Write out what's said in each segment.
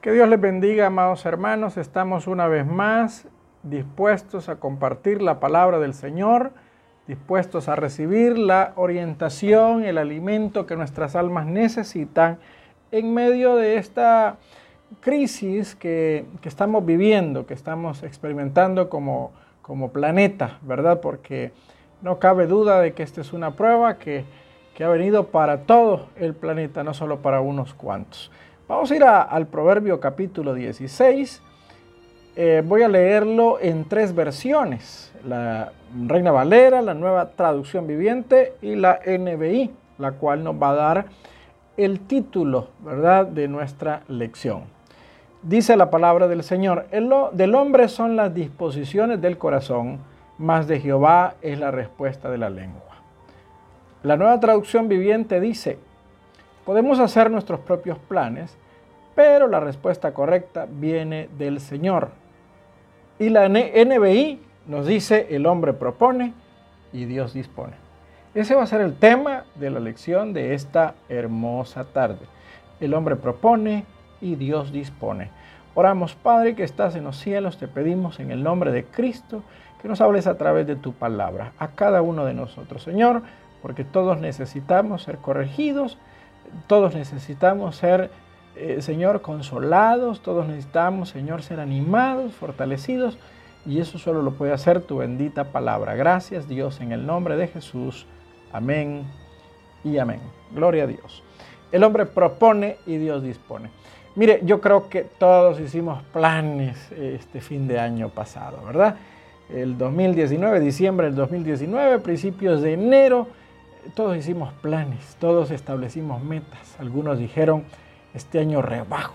Que Dios les bendiga, amados hermanos. Estamos una vez más dispuestos a compartir la palabra del Señor, dispuestos a recibir la orientación, el alimento que nuestras almas necesitan en medio de esta crisis que, estamos viviendo, que estamos experimentando como, como planeta, ¿verdad? Porque no cabe duda de que esta es una prueba que, que ha venido para todo el planeta, no solo para unos cuantos. Vamos a ir al Proverbio capítulo 16. Eh, voy a leerlo en tres versiones. La Reina Valera, la nueva traducción viviente y la NBI, la cual nos va a dar el título, ¿verdad?, de nuestra lección. Dice la palabra del Señor, el, del hombre son las disposiciones del corazón, mas de Jehová es la respuesta de la lengua. La nueva traducción viviente dice, Podemos hacer nuestros propios planes, pero la respuesta correcta viene del Señor. Y la NBI nos dice, el hombre propone y Dios dispone. Ese va a ser el tema de la lección de esta hermosa tarde. El hombre propone y Dios dispone. Oramos, Padre, que estás en los cielos, te pedimos en el nombre de Cristo que nos hables a través de tu palabra, a cada uno de nosotros, Señor, porque todos necesitamos ser corregidos todos necesitamos ser, eh, Señor, consolados, todos necesitamos, Señor, ser animados, fortalecidos, y eso solo lo puede hacer tu bendita palabra. Gracias Dios en el nombre de Jesús. Amén y amén. Gloria a Dios. El hombre propone y Dios dispone. Mire, yo creo que todos hicimos planes este fin de año pasado, ¿verdad? El 2019, diciembre del 2019, principios de enero, todos hicimos planes, todos establecimos metas. Algunos dijeron, este año rebajo,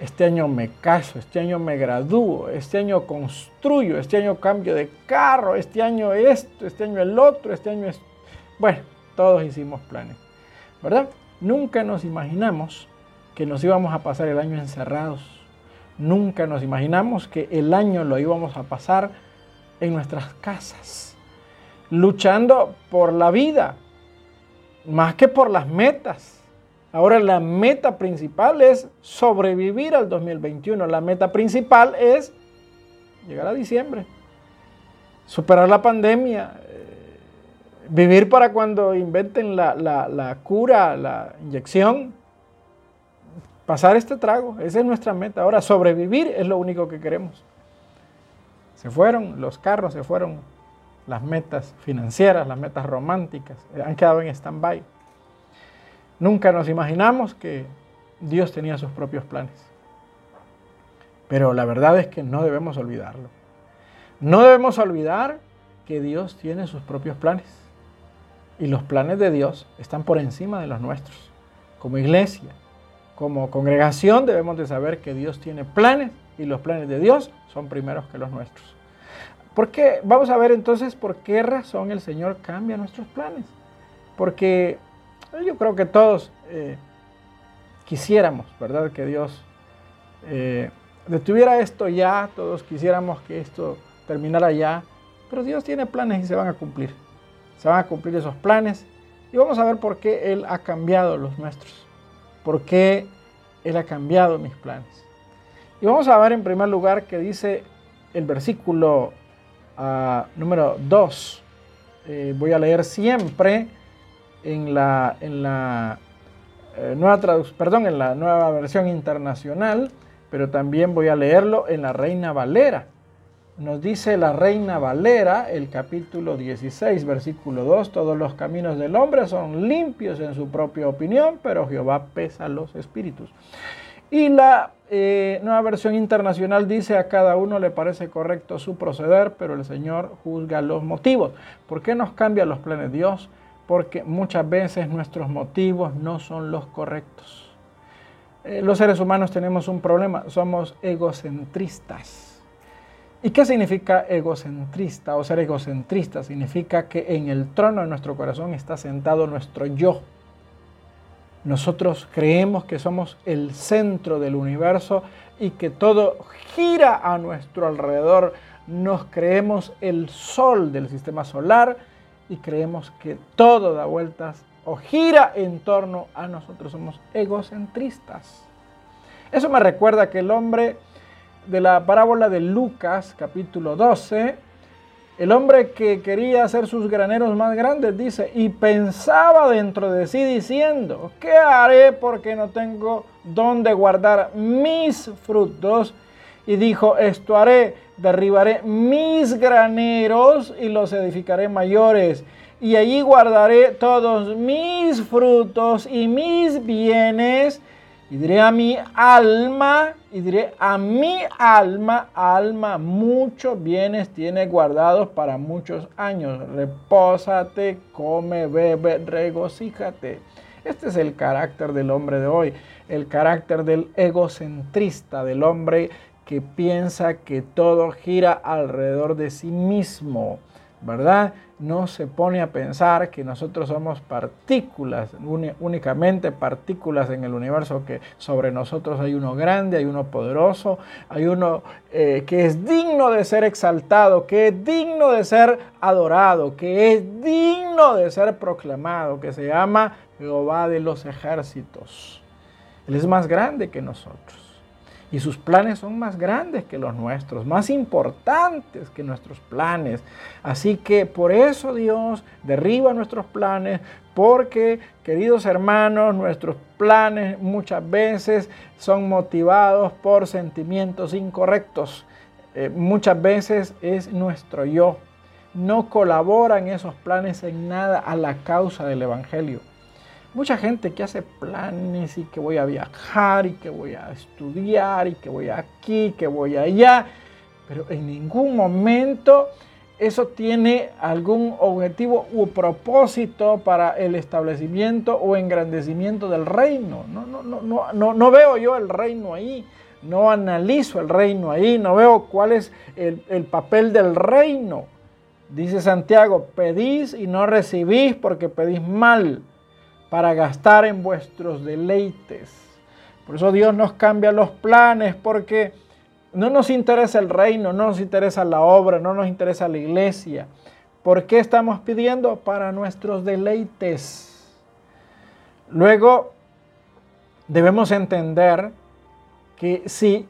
este año me caso, este año me gradúo, este año construyo, este año cambio de carro, este año esto, este año el otro, este año es... Bueno, todos hicimos planes, ¿verdad? Nunca nos imaginamos que nos íbamos a pasar el año encerrados. Nunca nos imaginamos que el año lo íbamos a pasar en nuestras casas, luchando por la vida, más que por las metas. Ahora la meta principal es sobrevivir al 2021. La meta principal es llegar a diciembre, superar la pandemia, eh, vivir para cuando inventen la, la cura, la inyección, pasar este trago. Esa es nuestra meta. Ahora sobrevivir es lo único que queremos. Se fueron los carros, se fueron las metas financieras, las metas románticas, eh, han quedado en stand-by. Nunca nos imaginamos que Dios tenía sus propios planes. Pero la verdad es que no debemos olvidarlo. No debemos olvidar que Dios tiene sus propios planes. Y los planes de Dios están por encima de los nuestros. Como iglesia, como congregación debemos de saber que Dios tiene planes y los planes de Dios son primeros que los nuestros. Porque vamos a ver entonces por qué razón el Señor cambia nuestros planes. Porque yo creo que todos eh, quisiéramos, ¿verdad? Que Dios eh, detuviera esto ya, todos quisiéramos que esto terminara ya, pero Dios tiene planes y se van a cumplir. Se van a cumplir esos planes y vamos a ver por qué Él ha cambiado los nuestros, por qué Él ha cambiado mis planes. Y vamos a ver en primer lugar que dice el versículo número 2. Eh, voy a leer siempre en la, en la eh, nueva perdón, en la nueva versión internacional, pero también voy a leerlo en la Reina Valera. Nos dice la Reina Valera, el capítulo 16, versículo 2, todos los caminos del hombre son limpios en su propia opinión, pero Jehová pesa los espíritus. Y la eh, nueva versión internacional dice a cada uno le parece correcto su proceder, pero el Señor juzga los motivos. ¿Por qué nos cambia los planes Dios? Porque muchas veces nuestros motivos no son los correctos. Eh, los seres humanos tenemos un problema, somos egocentristas. ¿Y qué significa egocentrista o ser egocentrista? Significa que en el trono de nuestro corazón está sentado nuestro yo nosotros creemos que somos el centro del universo y que todo gira a nuestro alrededor. Nos creemos el sol del sistema solar y creemos que todo da vueltas o gira en torno a nosotros. Somos egocentristas. Eso me recuerda que el hombre de la parábola de Lucas, capítulo 12, el hombre que quería hacer sus graneros más grandes, dice, y pensaba dentro de sí diciendo, ¿qué haré porque no tengo dónde guardar mis frutos? Y dijo, esto haré, derribaré mis graneros y los edificaré mayores. Y allí guardaré todos mis frutos y mis bienes y diré a mi alma, y diré a mi alma, alma, muchos bienes tienes guardados para muchos años. Repósate, come, bebe, regocíjate. Este es el carácter del hombre de hoy, el carácter del egocentrista, del hombre que piensa que todo gira alrededor de sí mismo, ¿verdad? no se pone a pensar que nosotros somos partículas, únicamente partículas en el universo, que sobre nosotros hay uno grande, hay uno poderoso, hay uno eh, que es digno de ser exaltado, que es digno de ser adorado, que es digno de ser proclamado, que se llama Jehová de los ejércitos. Él es más grande que nosotros y sus planes son más grandes que los nuestros, más importantes que nuestros planes. Así que por eso Dios derriba nuestros planes, porque, queridos hermanos, nuestros planes muchas veces son motivados por sentimientos incorrectos. Eh, muchas veces es nuestro yo. No colaboran esos planes en nada a la causa del Evangelio. Mucha gente que hace planes y que voy a viajar y que voy a estudiar y que voy aquí, que voy allá, pero en ningún momento eso tiene algún objetivo u propósito para el establecimiento o engrandecimiento del reino. No, no, no, no, no, veo yo el reino ahí, no analizo el reino ahí, no veo cuál es el, el papel del reino. Dice Santiago, pedís y no recibís porque pedís mal para gastar en vuestros deleites. Por eso Dios nos cambia los planes porque no nos interesa el reino, no nos interesa la obra, no nos interesa la iglesia. ¿Por qué estamos pidiendo? Para nuestros deleites. Luego, debemos entender que si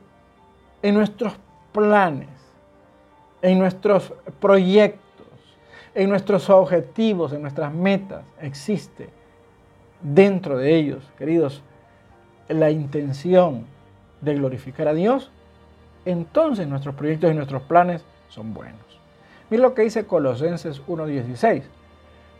en nuestros planes, en nuestros proyectos, en nuestros objetivos, en nuestras metas existe dentro de ellos, queridos, la intención de glorificar a Dios, entonces nuestros proyectos y nuestros planes son buenos. Mira lo que dice Colosenses 1.16.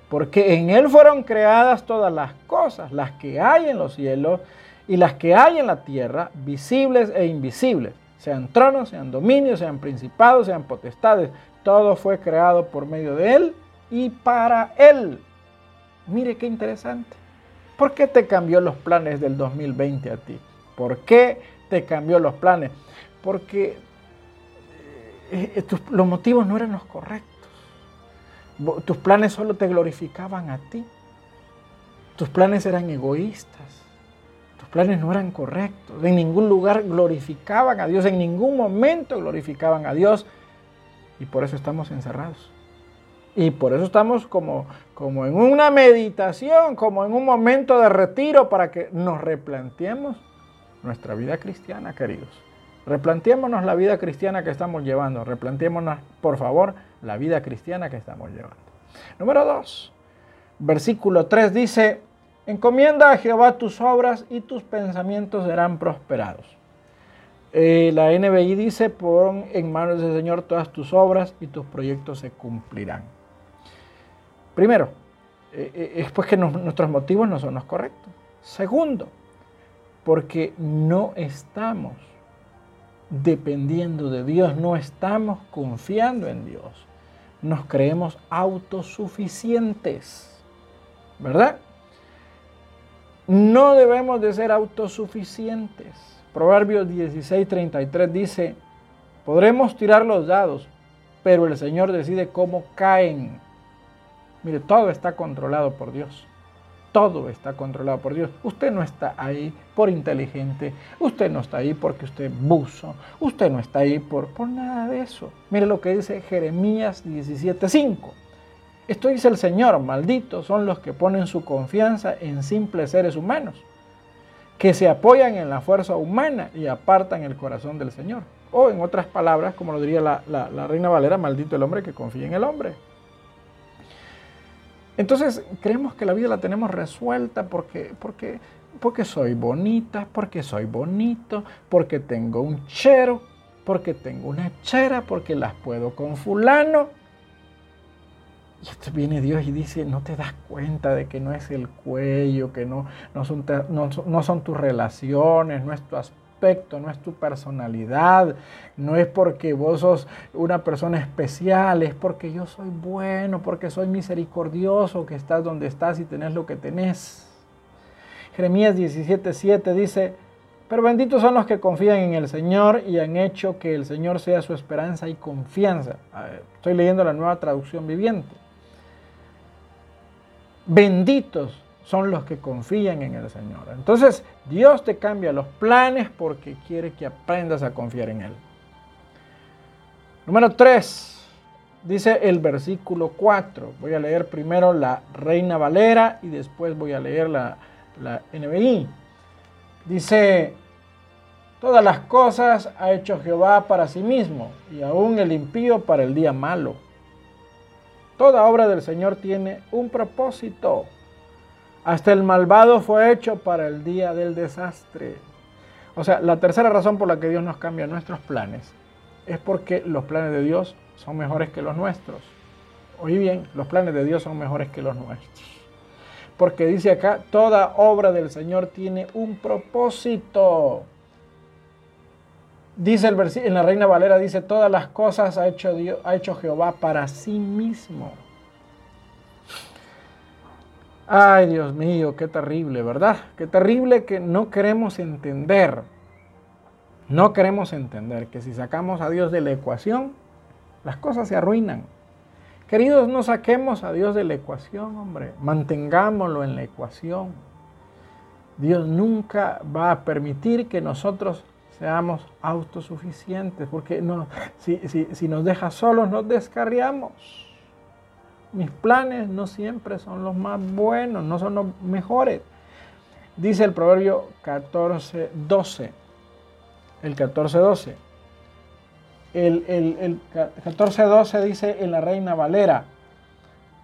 Porque en Él fueron creadas todas las cosas, las que hay en los cielos y las que hay en la tierra, visibles e invisibles, sean tronos, sean dominios, sean principados, sean potestades. Todo fue creado por medio de Él y para Él. Mire qué interesante. ¿Por qué te cambió los planes del 2020 a ti? ¿Por qué te cambió los planes? Porque eh, eh, los motivos no eran los correctos. Tus planes solo te glorificaban a ti. Tus planes eran egoístas. Tus planes no eran correctos. En ningún lugar glorificaban a Dios. En ningún momento glorificaban a Dios. Y por eso estamos encerrados. Y por eso estamos como, como en una meditación, como en un momento de retiro para que nos replanteemos nuestra vida cristiana, queridos. Replanteémonos la vida cristiana que estamos llevando. Replanteémonos, por favor, la vida cristiana que estamos llevando. Número 2. Versículo 3 dice, encomienda a Jehová tus obras y tus pensamientos serán prosperados. Eh, la NBI dice, pon en manos del Señor todas tus obras y tus proyectos se cumplirán. Primero, eh, eh, es pues que nuestros motivos no son los correctos. Segundo, porque no estamos dependiendo de Dios, no estamos confiando en Dios. Nos creemos autosuficientes, ¿verdad? No debemos de ser autosuficientes. Proverbios 16:33 dice, podremos tirar los dados, pero el Señor decide cómo caen. Mire, todo está controlado por Dios. Todo está controlado por Dios. Usted no está ahí por inteligente. Usted no está ahí porque usted buzo. Usted no está ahí por, por nada de eso. Mire lo que dice Jeremías 17:5. Esto dice el Señor, malditos son los que ponen su confianza en simples seres humanos. que se apoyan en la fuerza humana y apartan el corazón del Señor. O en otras palabras, como lo diría la, la Reina Valera, maldito el hombre que confía en el hombre. Entonces creemos que la vida la tenemos resuelta porque, porque, porque soy bonita, porque soy bonito, porque tengo un chero, porque tengo una chera, porque las puedo con fulano. Y esto viene Dios y dice, no te das cuenta de que no es el cuello, que no, no, son, no, no son tus relaciones, no es tu aspecto no es tu personalidad, no es porque vos sos una persona especial, es porque yo soy bueno, porque soy misericordioso, que estás donde estás y tenés lo que tenés. Jeremías 17:7 dice, pero benditos son los que confían en el Señor y han hecho que el Señor sea su esperanza y confianza. Estoy leyendo la nueva traducción viviente. Benditos son los que confían en el Señor. Entonces, Dios te cambia los planes porque quiere que aprendas a confiar en Él. Número 3. Dice el versículo 4. Voy a leer primero la Reina Valera y después voy a leer la, la NBI. Dice, todas las cosas ha hecho Jehová para sí mismo y aún el impío para el día malo. Toda obra del Señor tiene un propósito hasta el malvado fue hecho para el día del desastre. O sea, la tercera razón por la que Dios nos cambia nuestros planes es porque los planes de Dios son mejores que los nuestros. Oí bien, los planes de Dios son mejores que los nuestros. Porque dice acá, toda obra del Señor tiene un propósito. Dice el versículo, en la Reina Valera dice, todas las cosas ha hecho, Dios, ha hecho Jehová para sí mismo. Ay, Dios mío, qué terrible, ¿verdad? Qué terrible que no queremos entender. No queremos entender que si sacamos a Dios de la ecuación, las cosas se arruinan. Queridos, no saquemos a Dios de la ecuación, hombre. Mantengámoslo en la ecuación. Dios nunca va a permitir que nosotros seamos autosuficientes, porque no, si, si nos deja solos nos descarriamos mis planes no siempre son los más buenos, no son los mejores. Dice el proverbio 14.12. El 14.12. El, el, el 14.12 dice en la Reina Valera,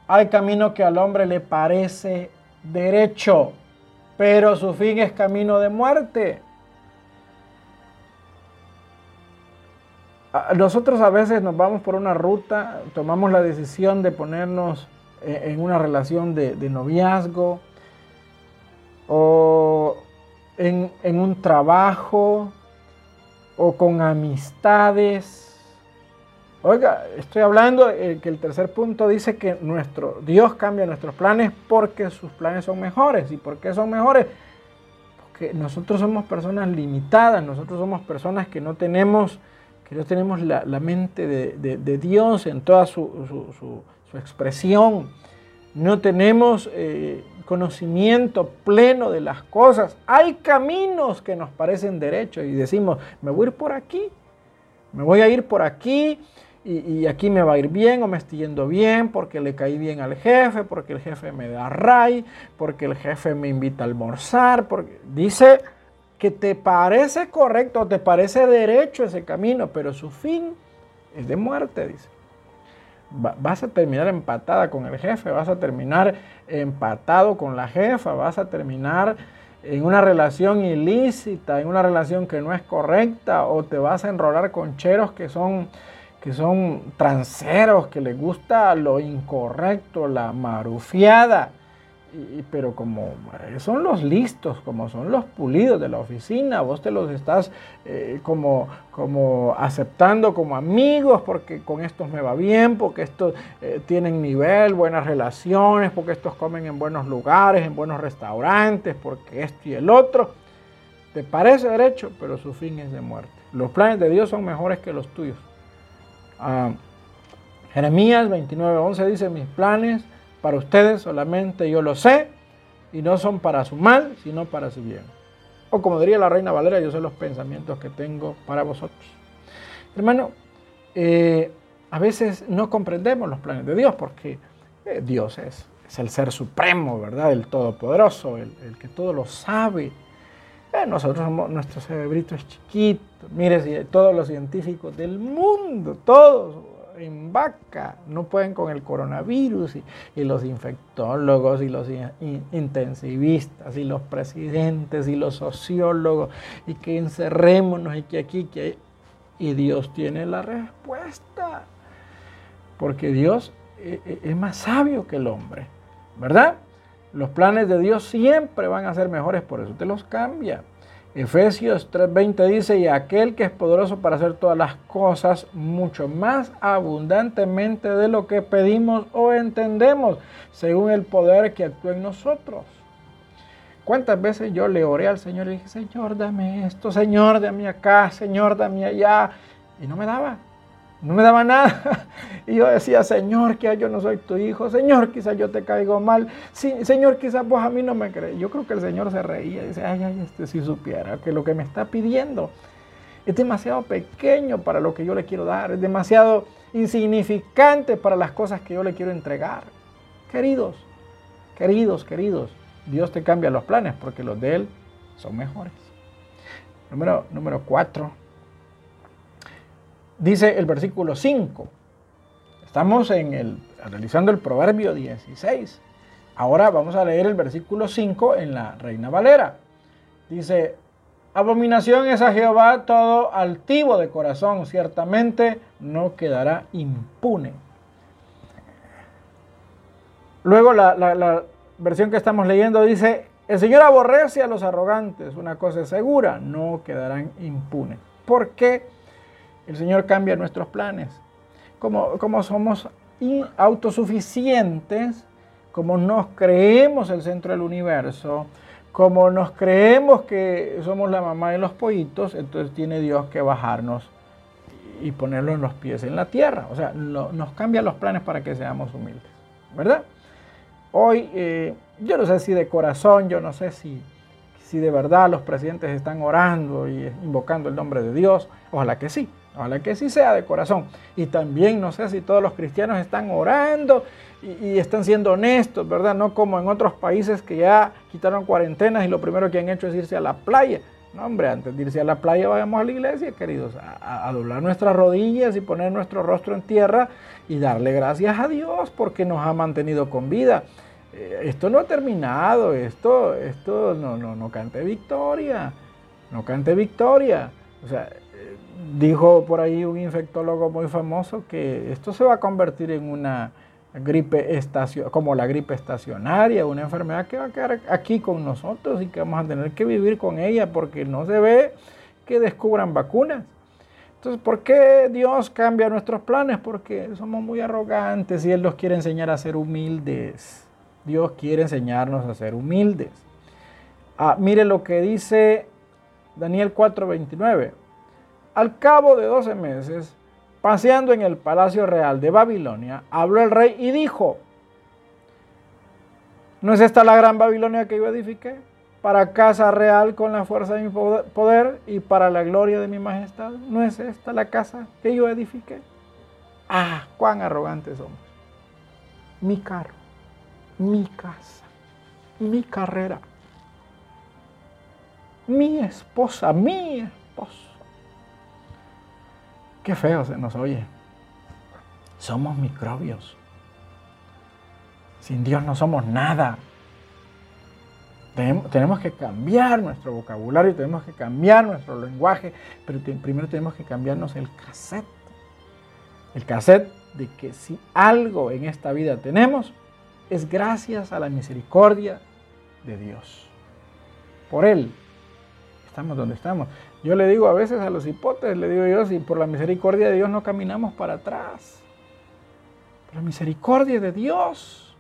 hay camino que al hombre le parece derecho, pero su fin es camino de muerte. Nosotros a veces nos vamos por una ruta, tomamos la decisión de ponernos eh, en una relación de, noviazgo o en, un trabajo o con amistades. Oiga, estoy hablando eh, que el tercer punto dice que nuestro Dios cambia nuestros planes porque sus planes son mejores. ¿Y por qué son mejores? Porque nosotros somos personas limitadas, nosotros somos personas que no tenemos que no tenemos la, mente de, Dios en toda su, expresión, no tenemos eh, conocimiento pleno de las cosas. Hay caminos que nos parecen derechos y decimos, me voy a ir por aquí, me voy a ir por aquí y, aquí me va a ir bien o me estoy yendo bien porque le caí bien al jefe, porque el jefe me da ray, porque el jefe me invita a almorzar, porque dice que te parece correcto, te parece derecho ese camino, pero su fin es de muerte, dice. Vas a terminar empatada con el jefe, vas a terminar empatado con la jefa, vas a terminar en una relación ilícita, en una relación que no es correcta, o te vas a enrolar con cheros que son, que son transeros, que les gusta lo incorrecto, la marufiada pero como son los listos, como son los pulidos de la oficina, vos te los estás eh, como, como aceptando como amigos porque con estos me va bien, porque estos eh, tienen nivel, buenas relaciones, porque estos comen en buenos lugares, en buenos restaurantes, porque esto y el otro. Te parece derecho, pero su fin es de muerte. Los planes de Dios son mejores que los tuyos. Ah, Jeremías 29:11 dice, mis planes para ustedes solamente yo lo sé y no son para su mal, sino para su bien. O como diría la reina Valera, yo sé los pensamientos que tengo para vosotros. Hermano, eh, a veces no comprendemos los planes de Dios porque eh, Dios es, el ser supremo, ¿verdad? El todopoderoso, el, que todo lo sabe. Bueno, nosotros somos, nuestro cerebrito es chiquito. Mire, si todos los científicos del mundo, todos en vaca, no pueden con el coronavirus y, los infectólogos y los intensivistas y los presidentes y los sociólogos y que encerrémonos y que aquí, que y Dios tiene la respuesta. Porque Dios eh, eh, es más sabio que el hombre, ¿verdad? Los planes de Dios siempre van a ser mejores, por eso te los cambia. Efesios 3:20 dice, y aquel que es poderoso para hacer todas las cosas mucho más abundantemente de lo que pedimos o entendemos, según el poder que actúa en nosotros. ¿Cuántas veces yo le oré al Señor y dije, Señor, dame esto, Señor, dame acá, Señor, dame allá? Y no me daba, no me daba nada. Y yo decía, Señor, que yo no soy tu hijo, Señor, quizás yo te caigo mal, sí, Señor, quizás vos a mí no me crees. Yo creo que el Señor se reía y dice, ay, ay, este si supiera que lo que me está pidiendo es demasiado pequeño para lo que yo le quiero dar, es demasiado insignificante para las cosas que yo le quiero entregar. Queridos, queridos, queridos, Dios te cambia los planes porque los de Él son mejores. Número, número 4. Dice el versículo 5. Estamos en el, realizando el proverbio 16. Ahora vamos a leer el versículo 5 en la Reina Valera. Dice, abominación es a Jehová todo altivo de corazón, ciertamente no quedará impune. Luego la, la versión que estamos leyendo dice, el Señor aborrece a los arrogantes, una cosa es segura, no quedarán impunes. ¿Por qué el Señor cambia nuestros planes? Como, como somos autosuficientes, como nos creemos el centro del universo, como nos creemos que somos la mamá de los pollitos, entonces tiene Dios que bajarnos y ponerlos en los pies en la tierra. O sea, nos cambia los planes para que seamos humildes, ¿verdad? Hoy, eh, yo no sé si de corazón, yo no sé si, si de verdad los presidentes están orando y invocando el nombre de Dios. Ojalá que sí, ojalá que sí sea de corazón. Y también no sé si todos los cristianos están orando y, están siendo honestos, ¿verdad? No como en otros países que ya quitaron cuarentenas y lo primero que han hecho es irse a la playa. No, hombre, antes de irse a la playa vayamos a la iglesia, queridos, a, doblar nuestras rodillas y poner nuestro rostro en tierra y darle gracias a Dios porque nos ha mantenido con vida. Eh, esto no ha terminado, esto, esto no, no, no cante victoria, no cante victoria. O sea, eh, dijo por ahí un infectólogo muy famoso que esto se va a convertir en una gripe estacionaria, como la gripe estacionaria, una enfermedad que va a quedar aquí con nosotros y que vamos a tener que vivir con ella porque no se ve que descubran vacunas. Entonces, ¿por qué Dios cambia nuestros planes? Porque somos muy arrogantes y Él nos quiere enseñar a ser humildes. Dios quiere enseñarnos a ser humildes. Ah, mire lo que dice Daniel 4:29. Al cabo de 12 meses, Paseando en el palacio real de Babilonia, habló el rey y dijo, ¿no es esta la gran Babilonia que yo edifiqué? Para casa real con la fuerza de mi poder y para la gloria de mi majestad. ¿No es esta la casa que yo edifiqué? Ah, cuán arrogantes somos. Mi carro, mi casa, mi carrera, mi esposa, mi esposo Qué feo se nos oye. Somos microbios. Sin Dios no somos nada. Tenemos que cambiar nuestro vocabulario, tenemos que cambiar nuestro lenguaje, pero primero tenemos que cambiarnos el cassette. El cassette de que si algo en esta vida tenemos, es gracias a la misericordia de Dios. Por Él estamos donde estamos. Yo le digo a veces a los hipotes, le digo yo, si por la misericordia de Dios no caminamos para atrás. Por la misericordia de Dios.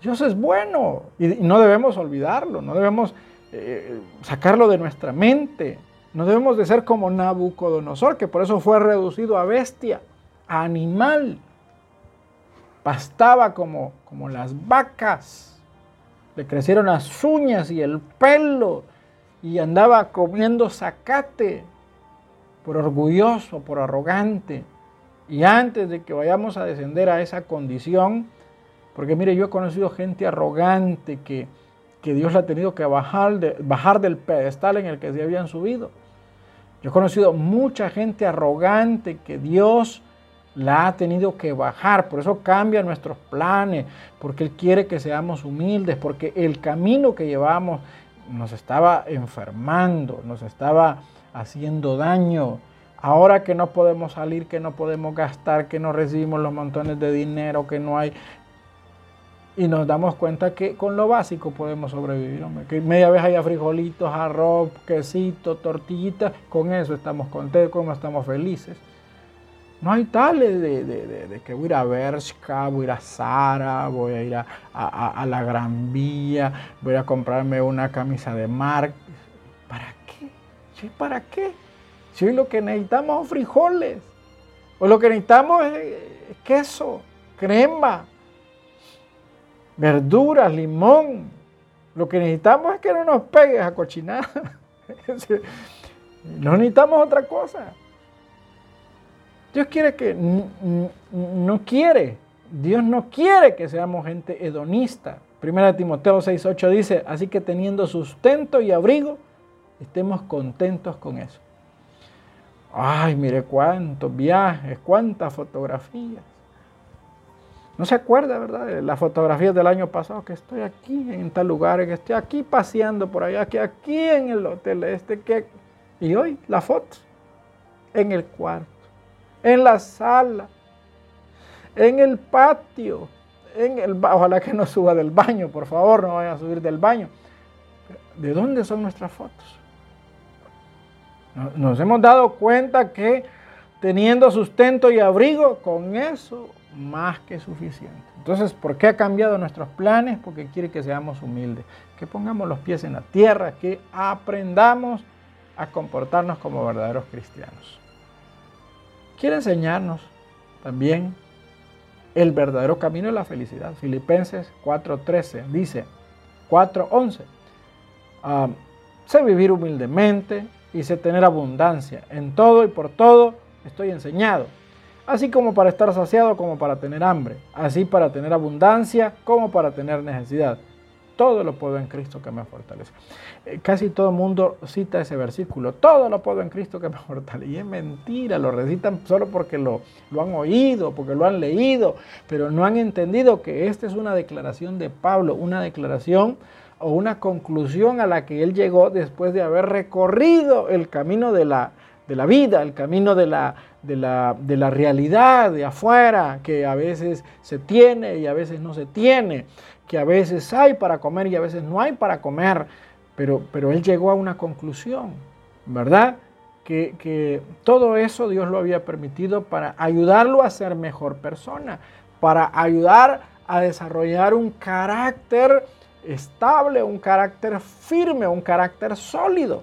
Dios es bueno y no debemos olvidarlo, no debemos eh, sacarlo de nuestra mente. No debemos de ser como Nabucodonosor, que por eso fue reducido a bestia, a animal. Pastaba como, como las vacas. Le crecieron las uñas y el pelo y andaba comiendo zacate por orgulloso, por arrogante. Y antes de que vayamos a descender a esa condición, porque mire, yo he conocido gente arrogante que que Dios la ha tenido que bajar, bajar del pedestal en el que se habían subido. Yo he conocido mucha gente arrogante que Dios la ha tenido que bajar, por eso cambia nuestros planes, porque Él quiere que seamos humildes, porque el camino que llevamos nos estaba enfermando, nos estaba haciendo daño. Ahora que no podemos salir, que no podemos gastar, que no recibimos los montones de dinero, que no hay... Y nos damos cuenta que con lo básico podemos sobrevivir, Que media vez haya frijolitos, arroz, quesito, tortillitas, con eso estamos contentos, como estamos felices. No hay tales de, que voy a ir a Bershka, voy a ir a Sara, voy a ir a, la Gran Vía, voy a comprarme una camisa de Mark. ¿Para qué? ¿Sí, ¿Para qué? Si lo que necesitamos son frijoles, o lo que necesitamos es queso, crema, verduras, limón. Lo que necesitamos es que no nos pegues a cochinada. no necesitamos otra cosa. Dios quiere que, no quiere, Dios no quiere que seamos gente hedonista. Primera Timoteo 6.8 dice, así que teniendo sustento y abrigo, estemos contentos con eso. Ay, mire cuántos viajes, cuántas fotografías. No se acuerda, ¿verdad? De las fotografías del año pasado, que estoy aquí en tal lugar, que estoy aquí paseando por allá, que aquí en el hotel este, que... Y hoy la foto en el cuarto en la sala, en el patio, en el ojalá que no suba del baño, por favor, no vaya a subir del baño. ¿De dónde son nuestras fotos? Nos hemos dado cuenta que teniendo sustento y abrigo, con eso más que suficiente. Entonces, ¿por qué ha cambiado nuestros planes? Porque quiere que seamos humildes, que pongamos los pies en la tierra, que aprendamos a comportarnos como verdaderos cristianos quiere enseñarnos también el verdadero camino de la felicidad. Filipenses 4:13 dice, 4:11, ah, sé vivir humildemente y sé tener abundancia. En todo y por todo estoy enseñado, así como para estar saciado como para tener hambre, así para tener abundancia como para tener necesidad todo lo puedo en Cristo que me fortalece. Eh, casi todo el mundo cita ese versículo, todo lo puedo en Cristo que me fortalece. Y es mentira, lo recitan solo porque lo, han oído, porque lo han leído, pero no han entendido que esta es una declaración de Pablo, una declaración o una conclusión a la que él llegó después de haber recorrido el camino de la, de la vida, el camino de la, de la, de la realidad de afuera, que a veces se tiene y a veces no se tiene que a veces hay para comer y a veces no hay para comer, pero, pero él llegó a una conclusión, ¿verdad? Que, que, todo eso Dios lo había permitido para ayudarlo a ser mejor persona, para ayudar a desarrollar un carácter estable, un carácter firme, un carácter sólido.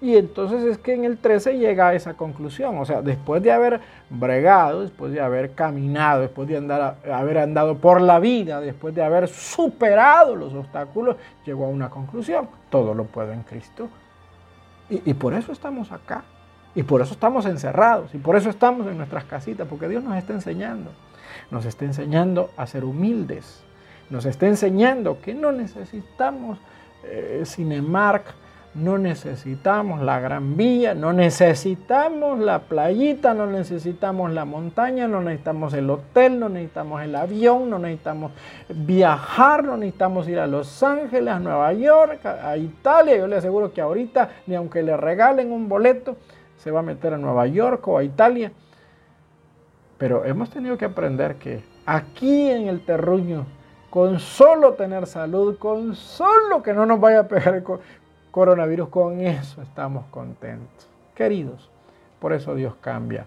Y entonces es que en el 13 llega a esa conclusión. O sea, después de haber bregado, después de haber caminado, después de andar, haber andado por la vida, después de haber superado los obstáculos, llegó a una conclusión. Todo lo puedo en Cristo. Y, por eso estamos acá. Y por eso estamos encerrados. Y por eso estamos en nuestras casitas. Porque Dios nos está enseñando. Nos está enseñando a ser humildes. Nos está enseñando que no necesitamos eh, Cinemark no necesitamos la gran vía, no necesitamos la playita, no necesitamos la montaña, no necesitamos el hotel, no necesitamos el avión, no necesitamos viajar, no necesitamos ir a Los Ángeles, a Nueva York, a Italia. Yo le aseguro que ahorita, ni aunque le regalen un boleto, se va a meter a Nueva York o a Italia. Pero hemos tenido que aprender que aquí en el terruño, con solo tener salud, con solo que no nos vaya a pegar coronavirus, con eso estamos contentos. Queridos, por eso Dios cambia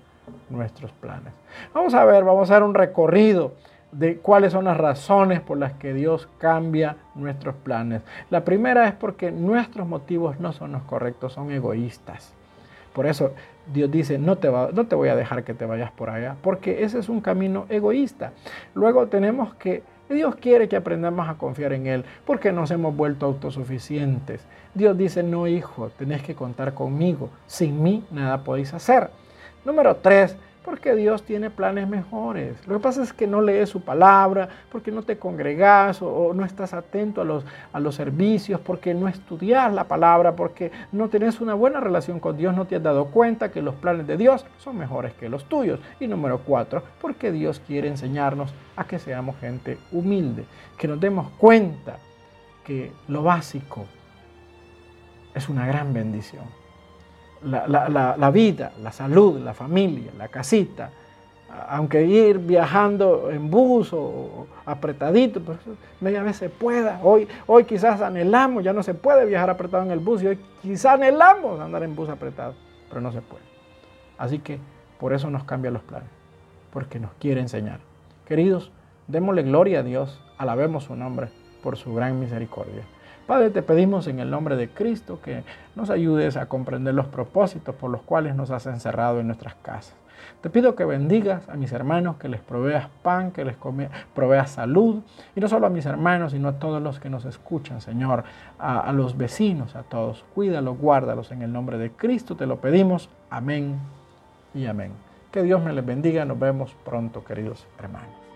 nuestros planes. Vamos a ver, vamos a dar un recorrido de cuáles son las razones por las que Dios cambia nuestros planes. La primera es porque nuestros motivos no son los correctos, son egoístas. Por eso Dios dice, no te, va, no te voy a dejar que te vayas por allá, porque ese es un camino egoísta. Luego tenemos que Dios quiere que aprendamos a confiar en Él porque nos hemos vuelto autosuficientes. Dios dice, no hijo, tenés que contar conmigo. Sin mí nada podéis hacer. Número tres, Porque Dios tiene planes mejores. Lo que pasa es que no lees su palabra, porque no te congregas o, no estás atento a los, a los servicios, porque no estudias la palabra, porque no tienes una buena relación con Dios, no te has dado cuenta que los planes de Dios son mejores que los tuyos. Y número cuatro, porque Dios quiere enseñarnos a que seamos gente humilde, que nos demos cuenta que lo básico es una gran bendición la, vida, la salud, la familia, la casita, aunque ir viajando en bus o apretadito, pues media vez se pueda. Hoy, hoy quizás anhelamos, ya no se puede viajar apretado en el bus y hoy quizás anhelamos andar en bus apretado, pero no se puede. Así que por eso nos cambia los planes, porque nos quiere enseñar. Queridos, démosle gloria a Dios, alabemos su nombre por su gran misericordia. Padre, te pedimos en el nombre de Cristo que nos ayudes a comprender los propósitos por los cuales nos has encerrado en nuestras casas. Te pido que bendigas a mis hermanos, que les proveas pan, que les proveas salud, y no solo a mis hermanos, sino a todos los que nos escuchan, Señor, a, los vecinos, a todos. Cuídalos, guárdalos en el nombre de Cristo, te lo pedimos. Amén y amén. Que Dios me les bendiga, nos vemos pronto, queridos hermanos.